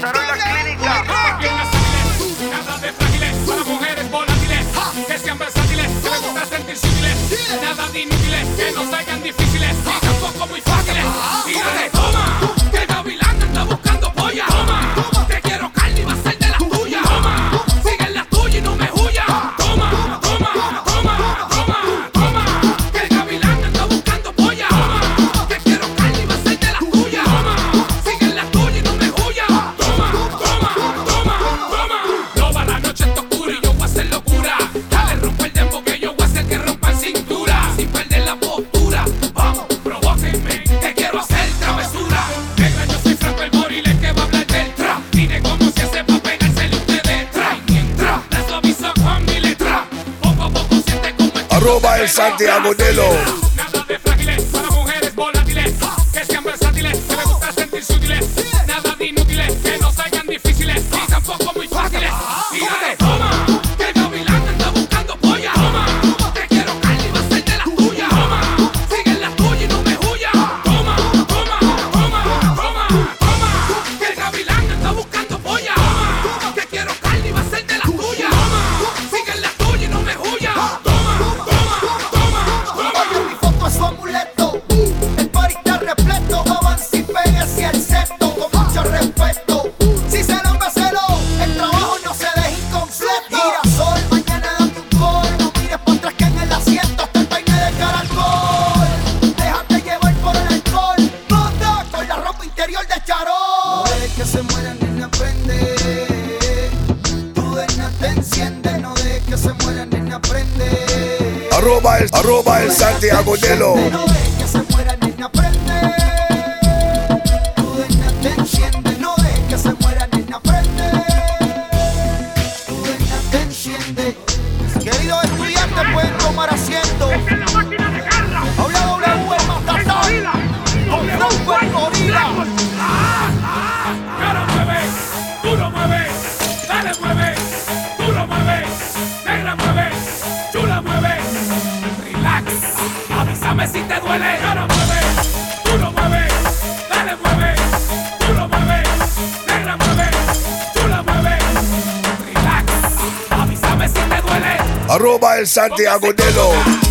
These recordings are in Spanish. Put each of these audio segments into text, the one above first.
comenzaron las clínicas. Nada de frágiles, para mujeres volátiles, que sean versátiles, que les gusta sentir sutiles, nada de inútiles, que no salgan difíciles, y tampoco muy fáciles. Y dale, toma, que el gavilán anda buscando polla, toma. Santiago de los Arroba el, arroba el Santiago Delo. Santiago de Luz.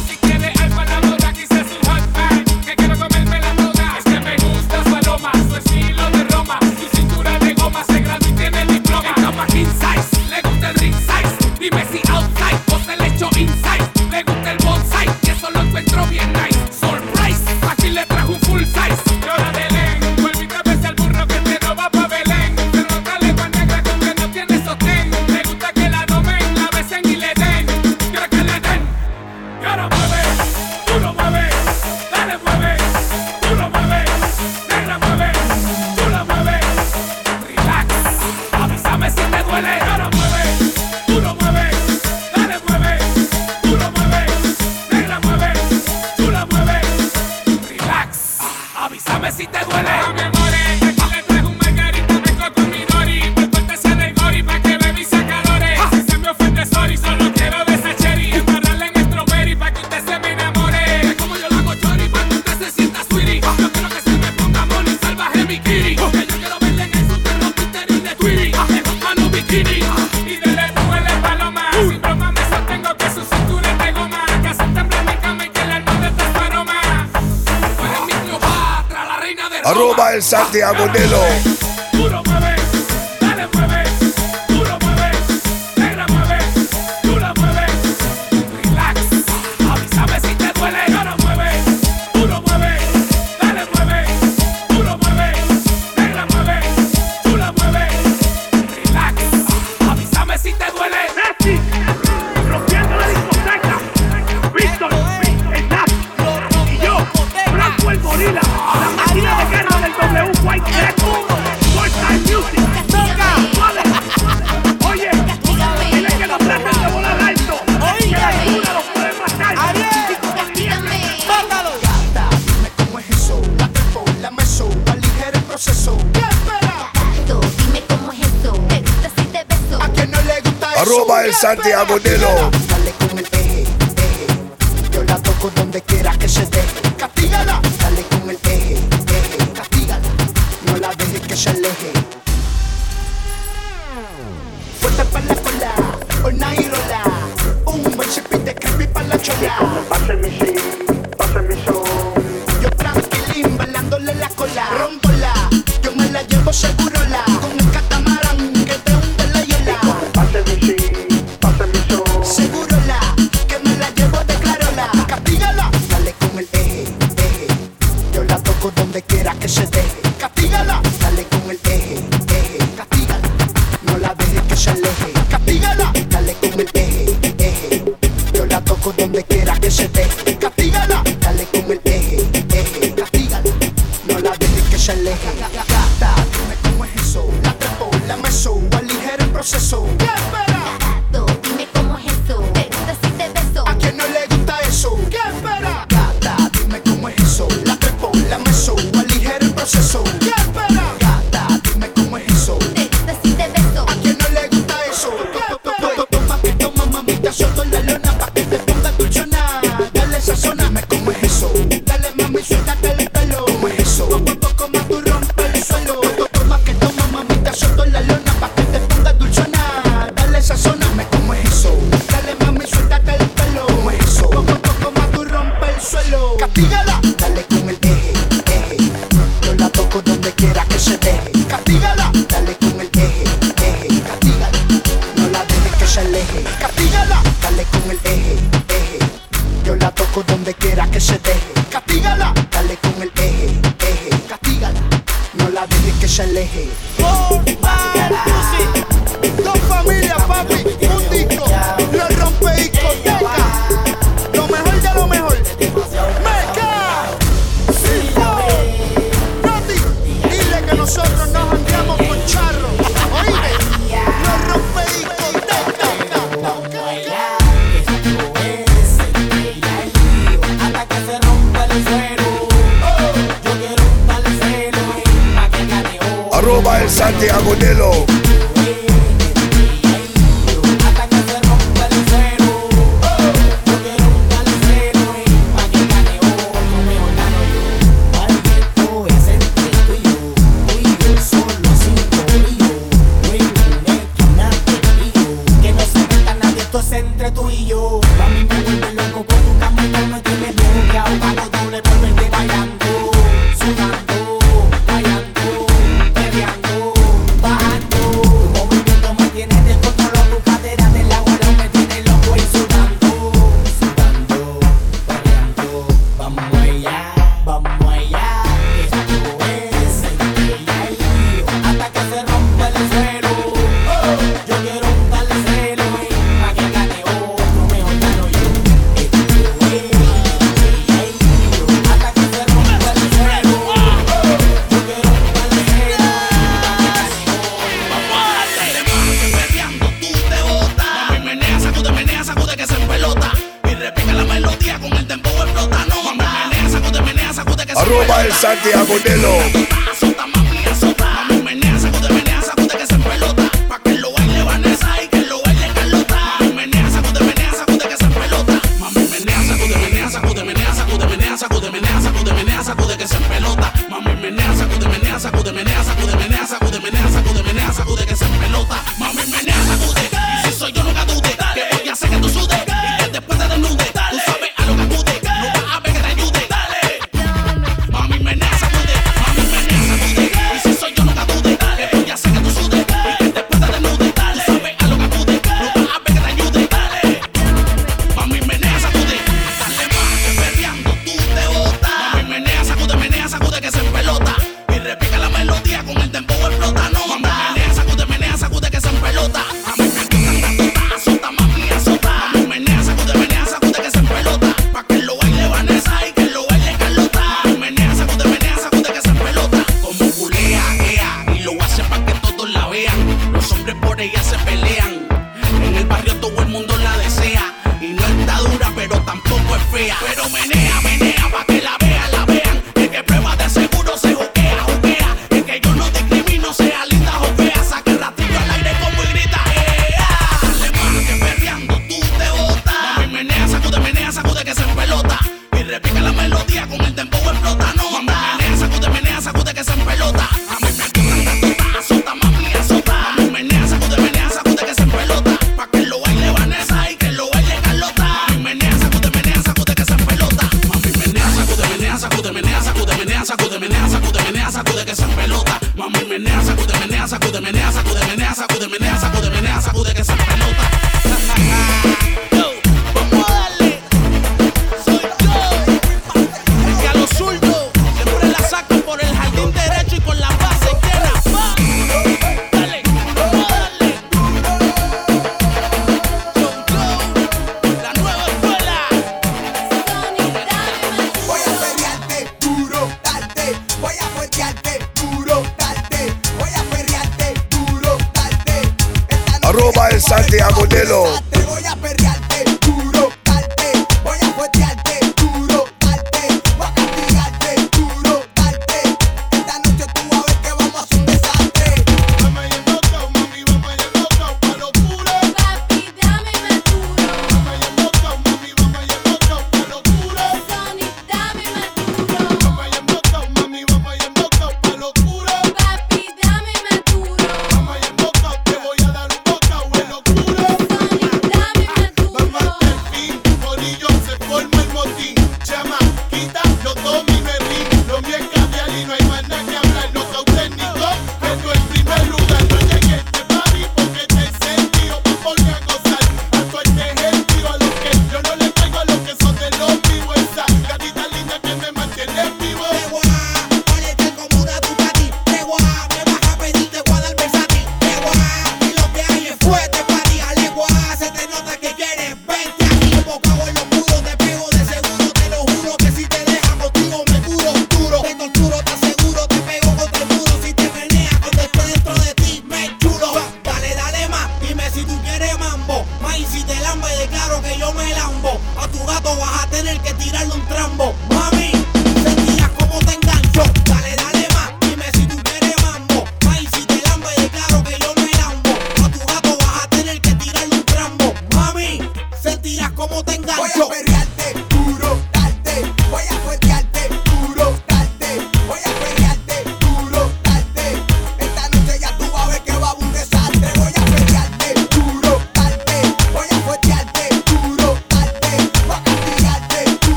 Santiago de Santiago de Lo. Toco donde quiera que se deje.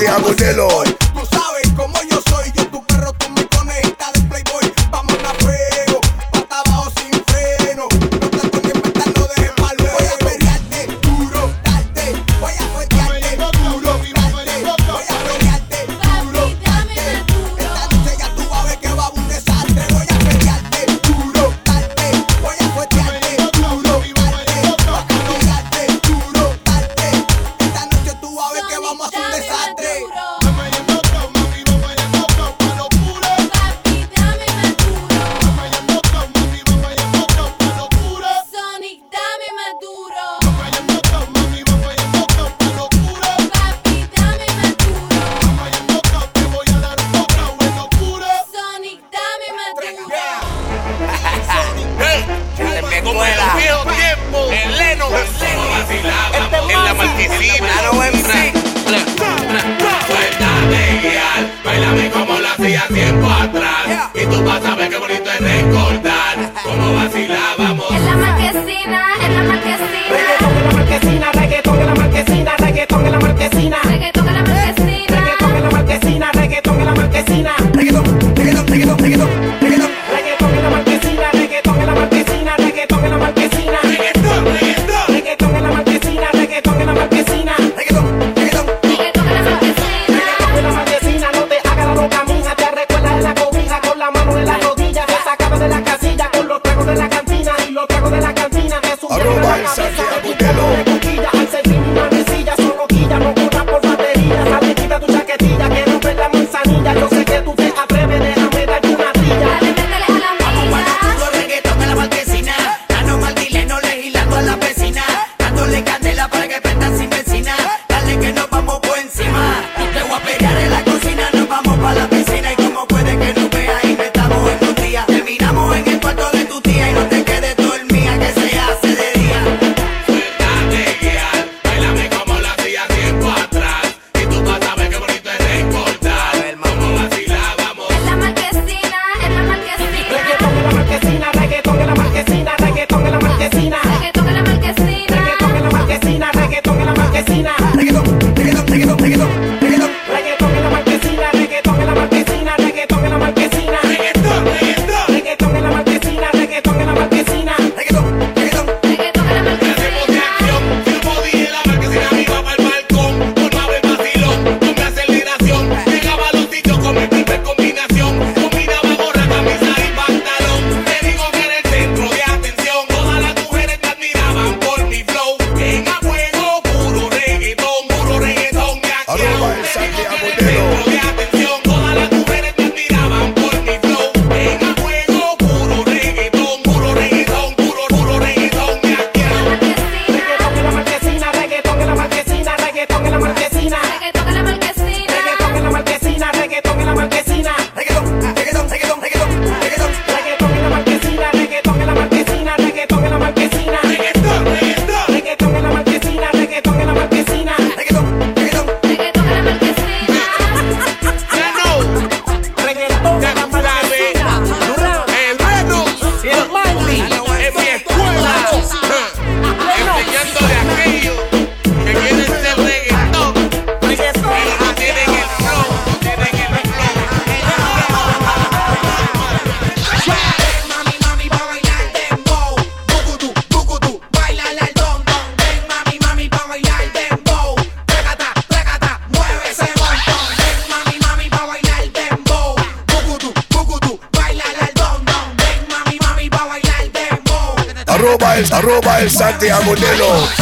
Arroba el Santiago Delo. Tú Santiago the los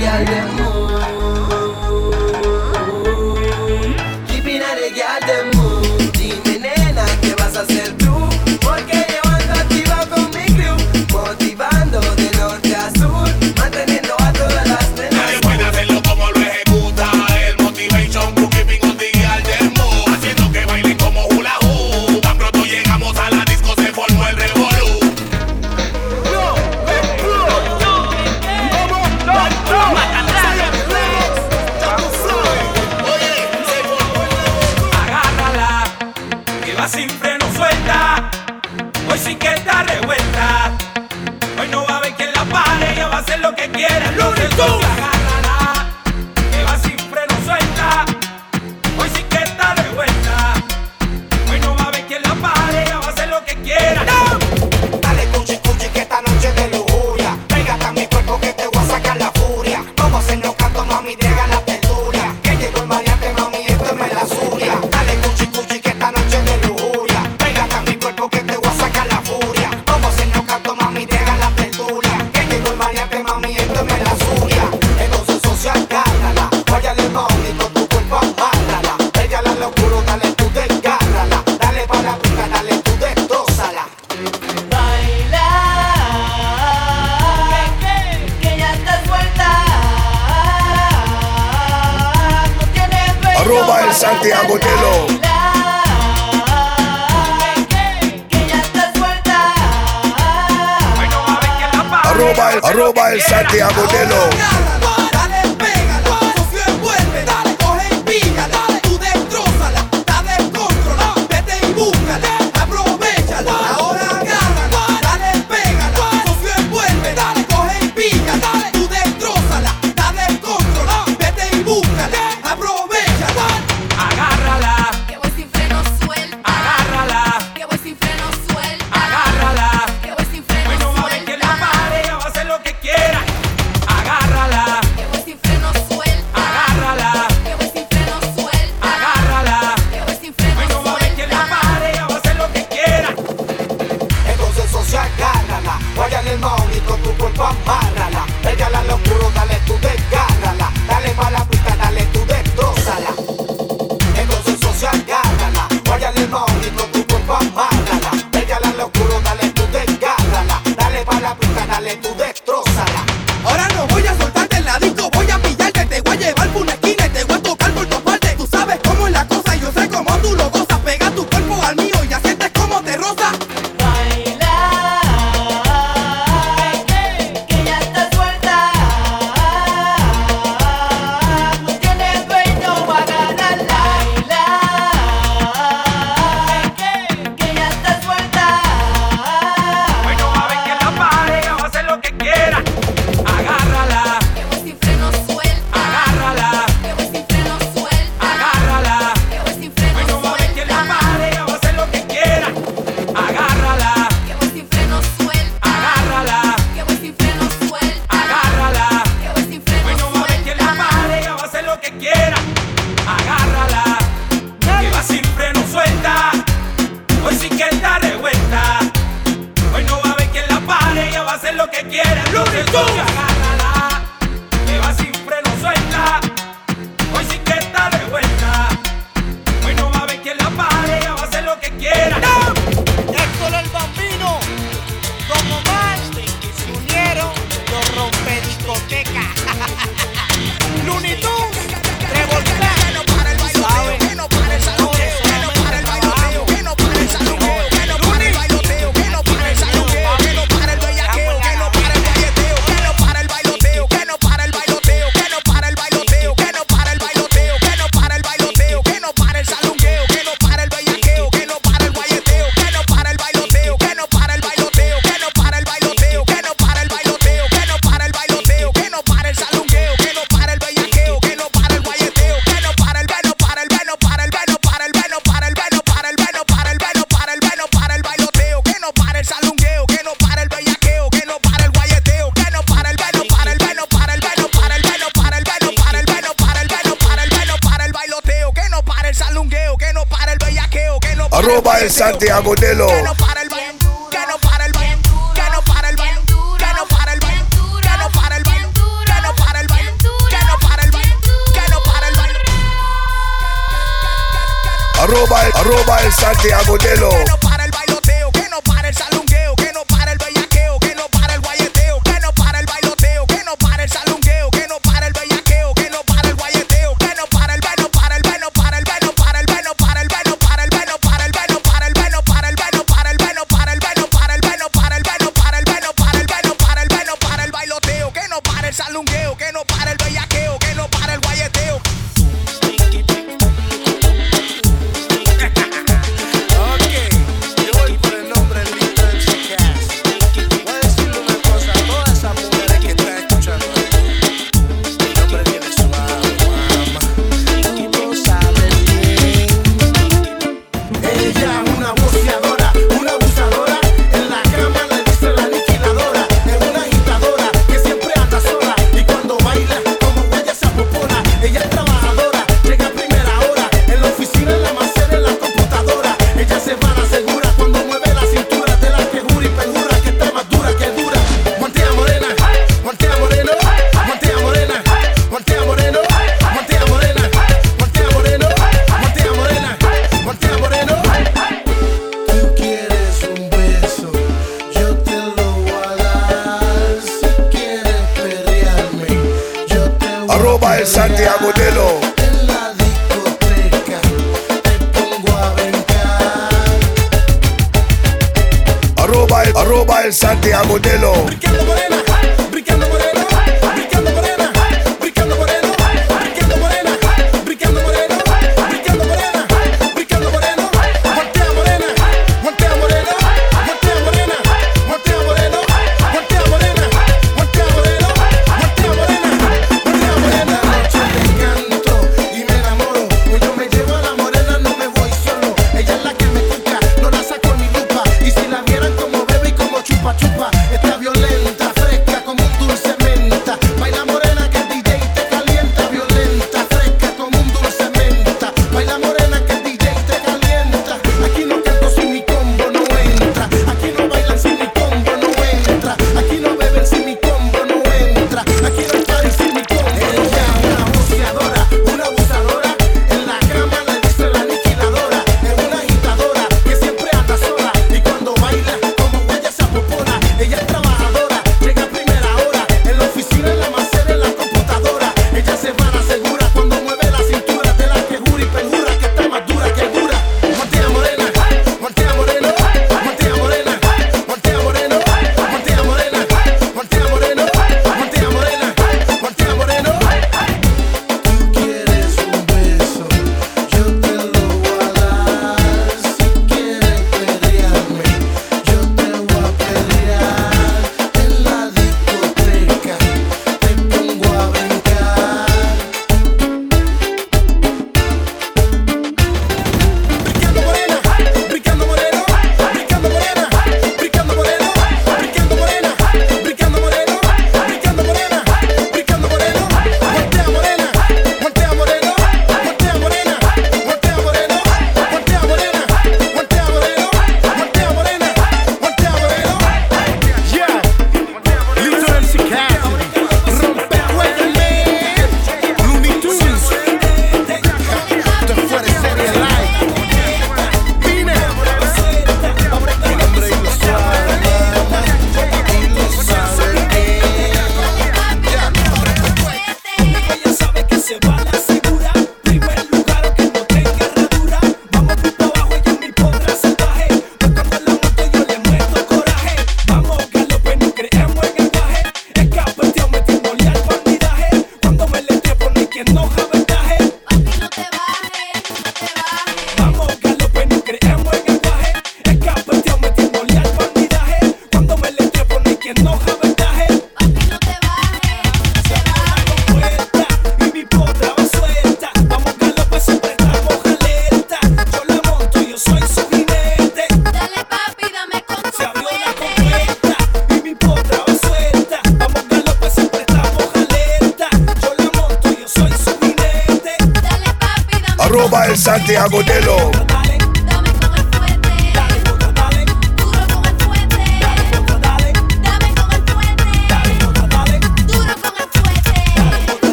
yeah, yeah.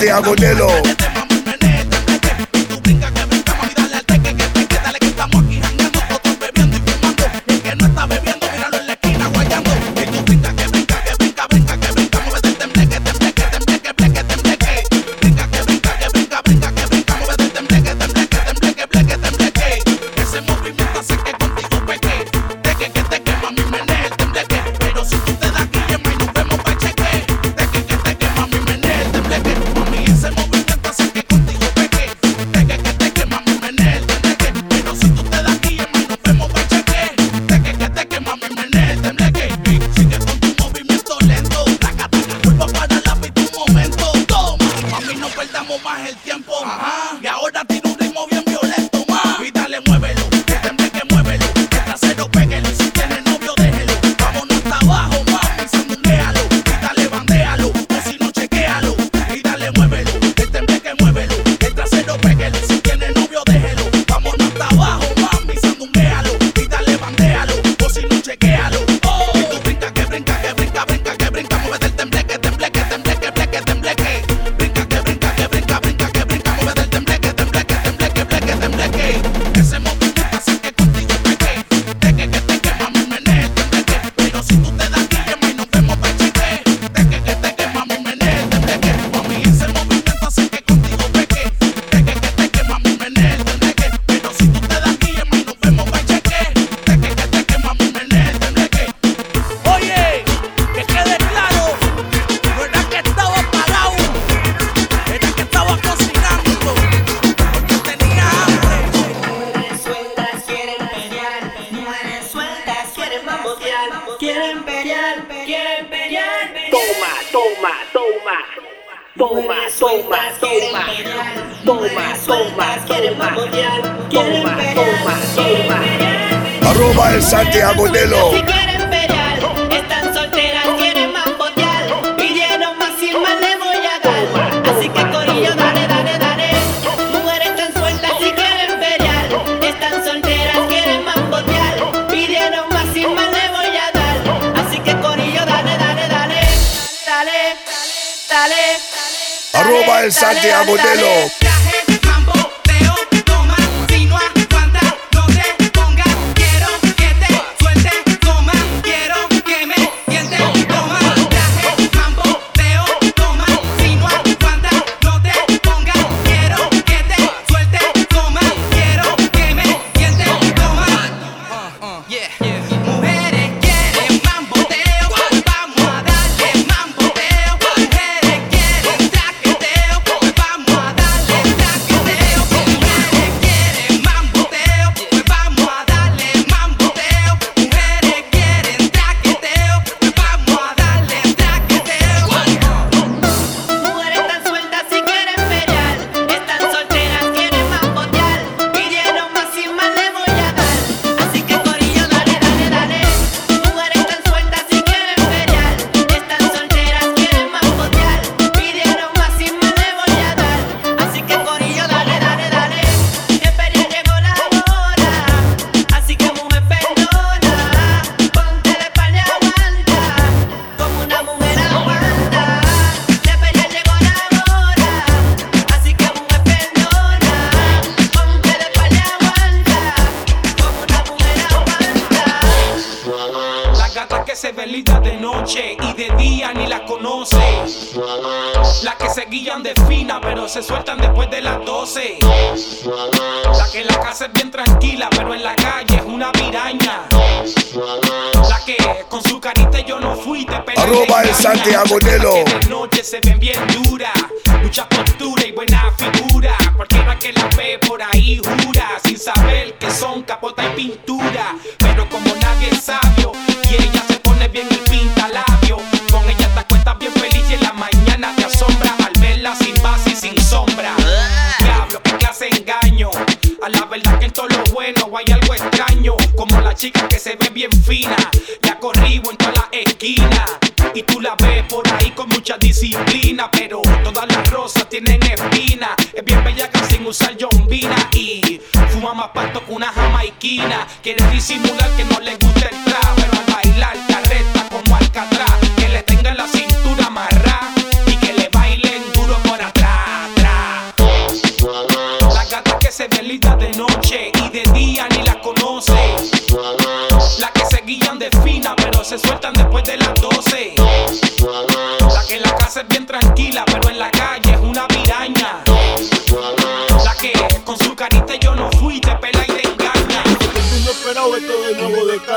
Santiago Delo.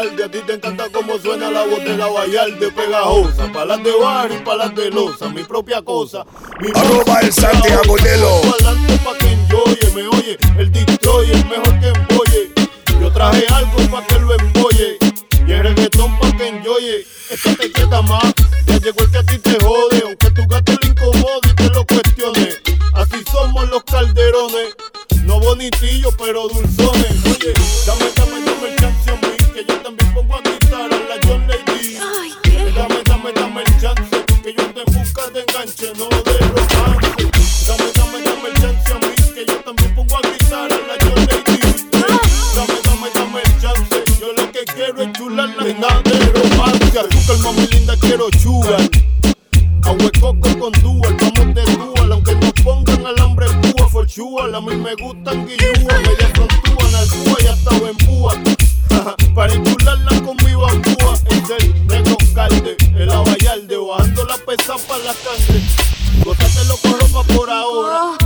Nuevo de calde. A ti te encanta cómo suena la voz de pegajosa. Palas de bar y palas de losa. Mi propia cosa. Mi Arroba el Santi Agudelo. Adelante pa' que enjoye, me oye. El destroyer mejor que embolle. Yo traje algo pa' que lo embolle. Y el reggaetón pa' que enjoye. Esta te queda más. Ya llegó el que a ti te jode. Aunque tu gato le incomode y te lo cuestione. Así somos los calderones. No bonitillos, pero dulzones. Oye, dame, dame, dame el a coco con dual, vamos de dual, aunque nos pongan alambre púa, for la sangre. Gózatelo con ropa por ahora.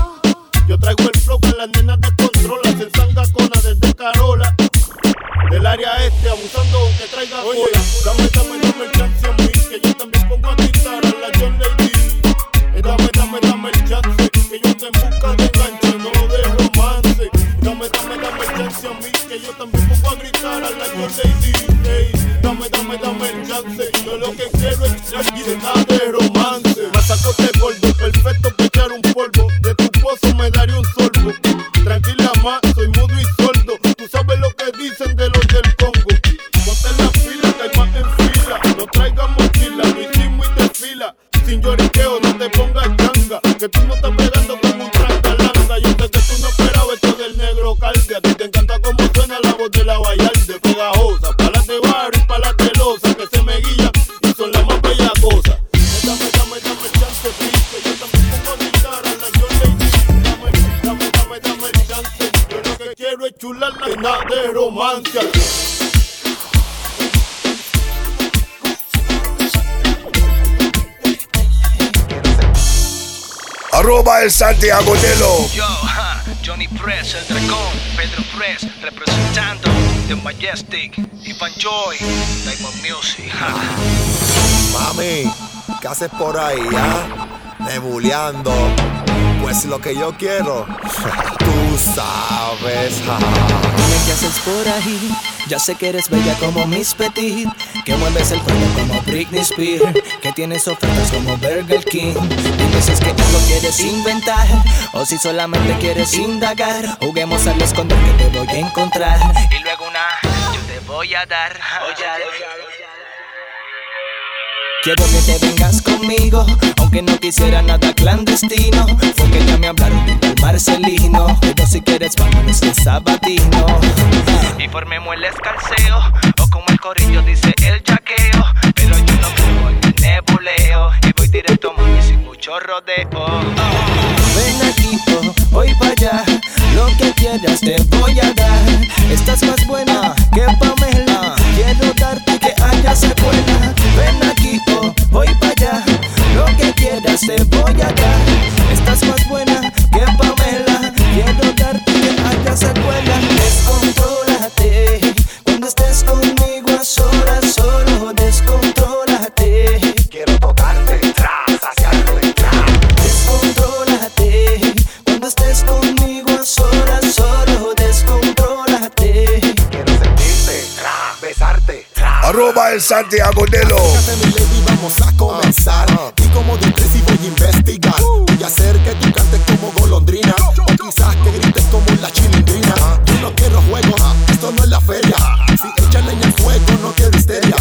Yo traigo el flow que las nenas descontrolan, se sanga cona desde Carola. Del área este, abusando aunque traiga cola. Dame, dame, dame el chance a mí, que yo también pongo a gritar a la John Lady. Eh, Dame, dame, dame el chance, que yo te busca de enganche, no de romance. Dame, dame, dame el chance a mí, que yo también pongo a gritar a la John Lady. Dame, dame, dame el chance, yo lo que quiero es aquí Arroba el Santi Agudelo. Yo, Johnny Press, el dragón, Pedro Press, representando The Majestic, Ivan Joy, Diamond Music. Mami, ¿qué haces por ahí, ah? Nebuleando. Pues lo que yo quiero, tú sabes. ja. Dime qué haces por ahí. Ya sé que eres bella como Miss Petit. Que mueves el cuello como Britney Spears. Que tienes ofertas como Burger King. Dime si es que algo quieres inventar. O si solamente quieres indagar. Juguemos al esconder que te voy a encontrar. Y luego una, yo te voy a dar. Oye, Quiero que te vengas conmigo, aunque no quisiera nada clandestino. Fue que ya me hablaron del Marcelino. Pero si quieres, vámonos de sabatino. y formemos el escalceo, o como el corillo dice el jaqueo. Pero yo no creo en el nebuleo, y voy directo, mami, sin mucho rodeo. Ven aquí, voy para allá. Lo que quieras te voy a dar. Estás más buena que Pamela. Quiero darte que haya secuela. Arroba el Santi Agudelo. mi lady, vamos a comenzar. Y como de tres y voy a investigar. Voy a hacer que tú cantes como golondrina. O quizás que grites como la chilindrina. Yo no quiero juegos, esto no es la feria. Si echas leña al fuego, no quiero histeria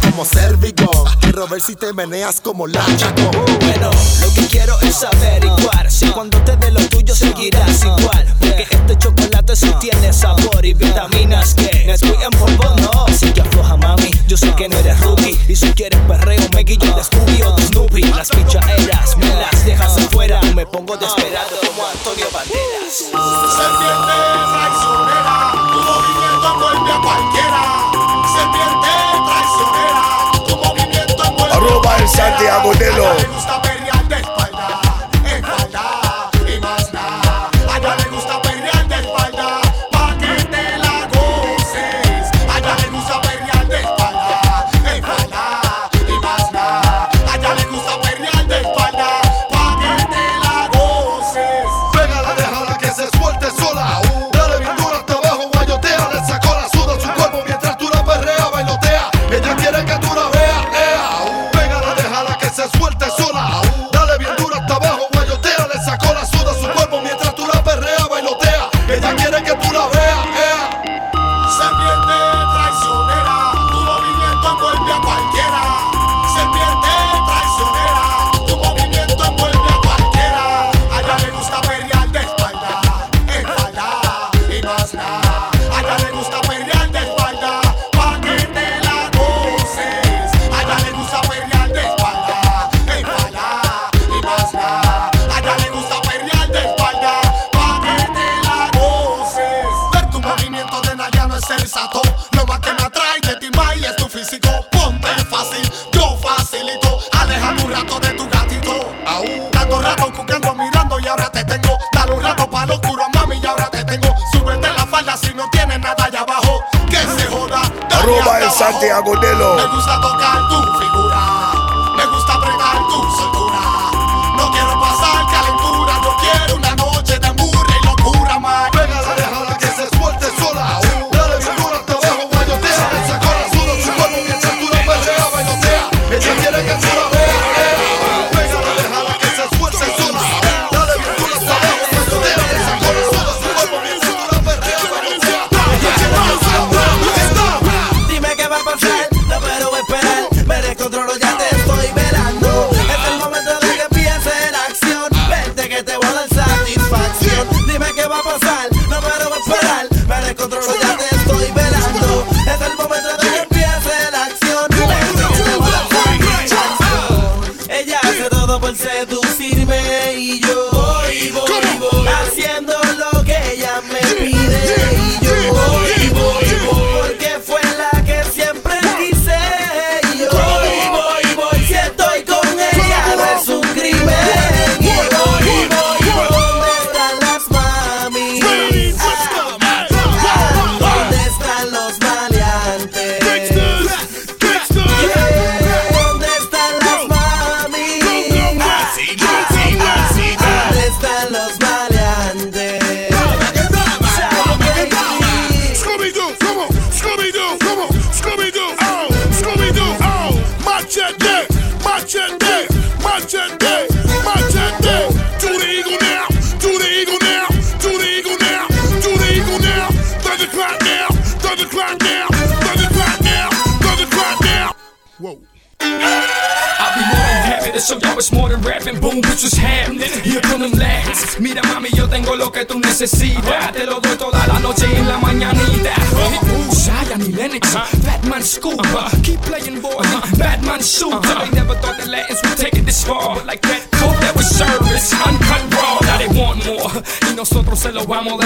como Cervigo. Quiero ver si te meneas como la Lachaco. Bueno, lo que quiero es averiguar si cuando te dé lo tuyo seguirás igual. Porque este chocolate sí tiene sabor y vitaminas que Nesquik en polvo no. Así que afloja, mami. Yo sé que no eres rookie. Y si quieres perreo, me guillo de Scooby o de Snoopy. Las pichaeras me las dejas afuera. Me pongo desesperado como Antonio Banderas. Se pierde traicionera. Tu movimiento vuelve a cualquiera. Se Santiago de los I go there. necesidad Te lo doy toda la noche y en la mañanita. Zion y Lennox, Batman school Keep playing boy, Batman shoot They never thought the Latins would take it this far. But like that coke that was service, uncut raw Now they want more Y nosotros se lo vamos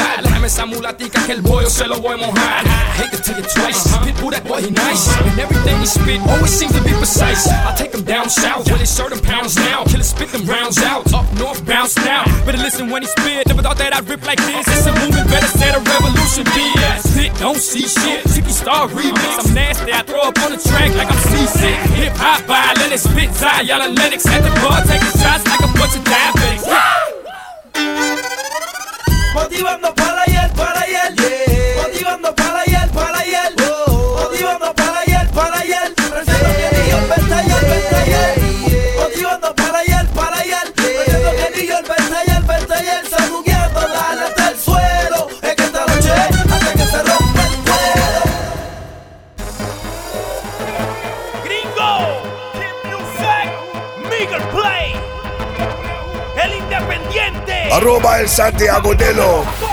Dame esa mulatica que el bollo se lo voy a mojar. I hate to tell you twice. Uh -huh. Pitbull, that boy, he nice. And everything he spit always seems to be precise. I take him down south where they serve them pounds now. Kill it, spit them rounds out. Up north, bounce now. Better listen when he spit. Never thought that I'd rip like this. It's a movement, better set a revolution. BS. Sit, don't see shit. Chicky star remix. I'm nasty, I throw up on the track like I'm seasick. Hip hop, violin, spit, Zion, Lennox. At the bar, taking shots like a bunch of diabetics. Motivando Santiago de Lo.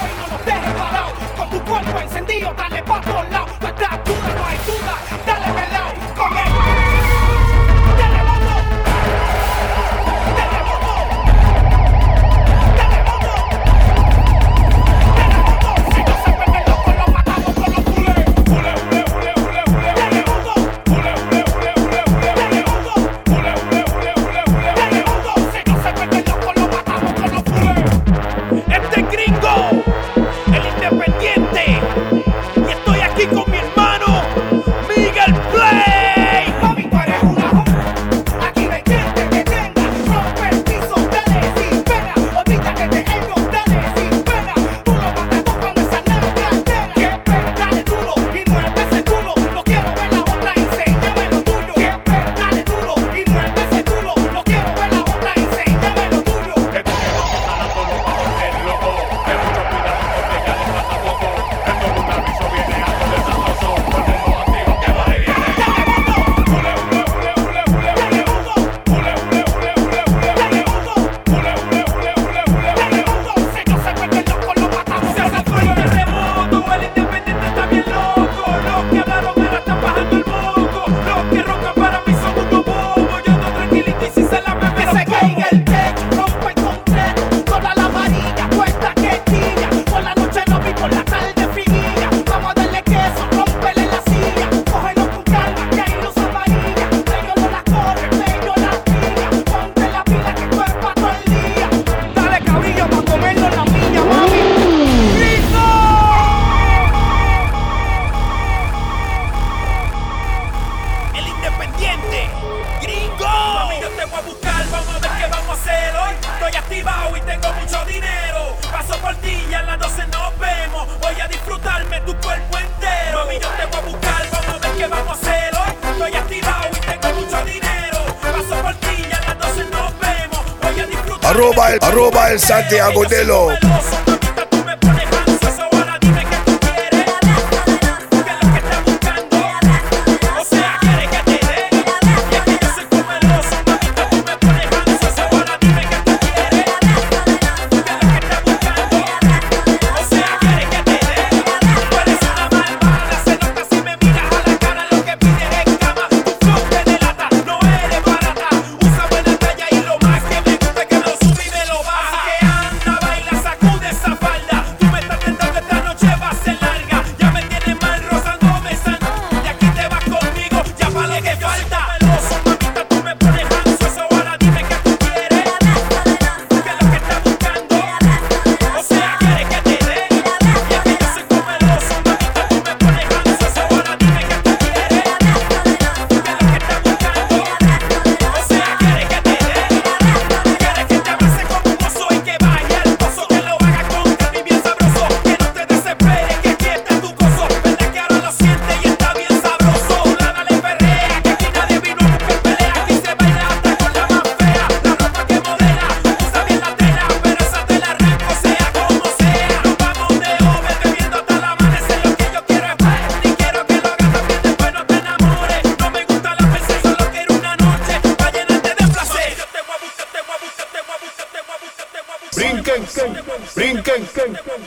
Santiago de lo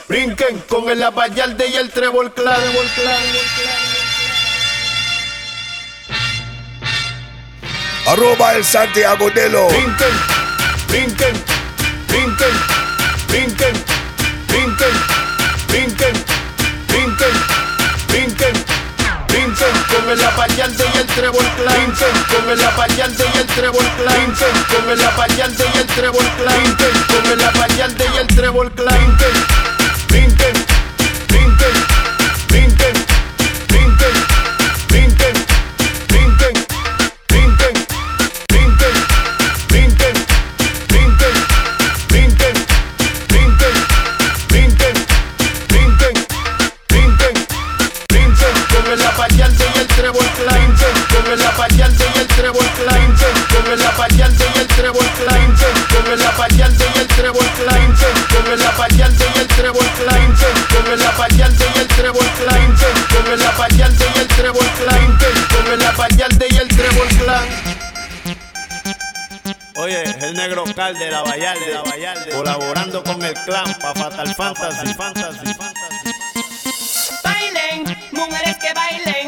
brinquen, con el abayalde y el trébol claro. Arroba el Santiago Delo. Brinquen, brinquen, brinquen, brinquen, brinquen, brinquen, brinquen, brinquen. Vincent con la variante y el trébol clan. Vincent con la variante y el trébol clan. Vincent con la variante y el trébol clan. Vincent con la variante y el trébol clan. Vincent alcalde, la Vallarde, la Vallarde, colaborando con el clan pa' Fatal Fantasy, Fantasy, Fantasy. Bailen, mujeres que bailen.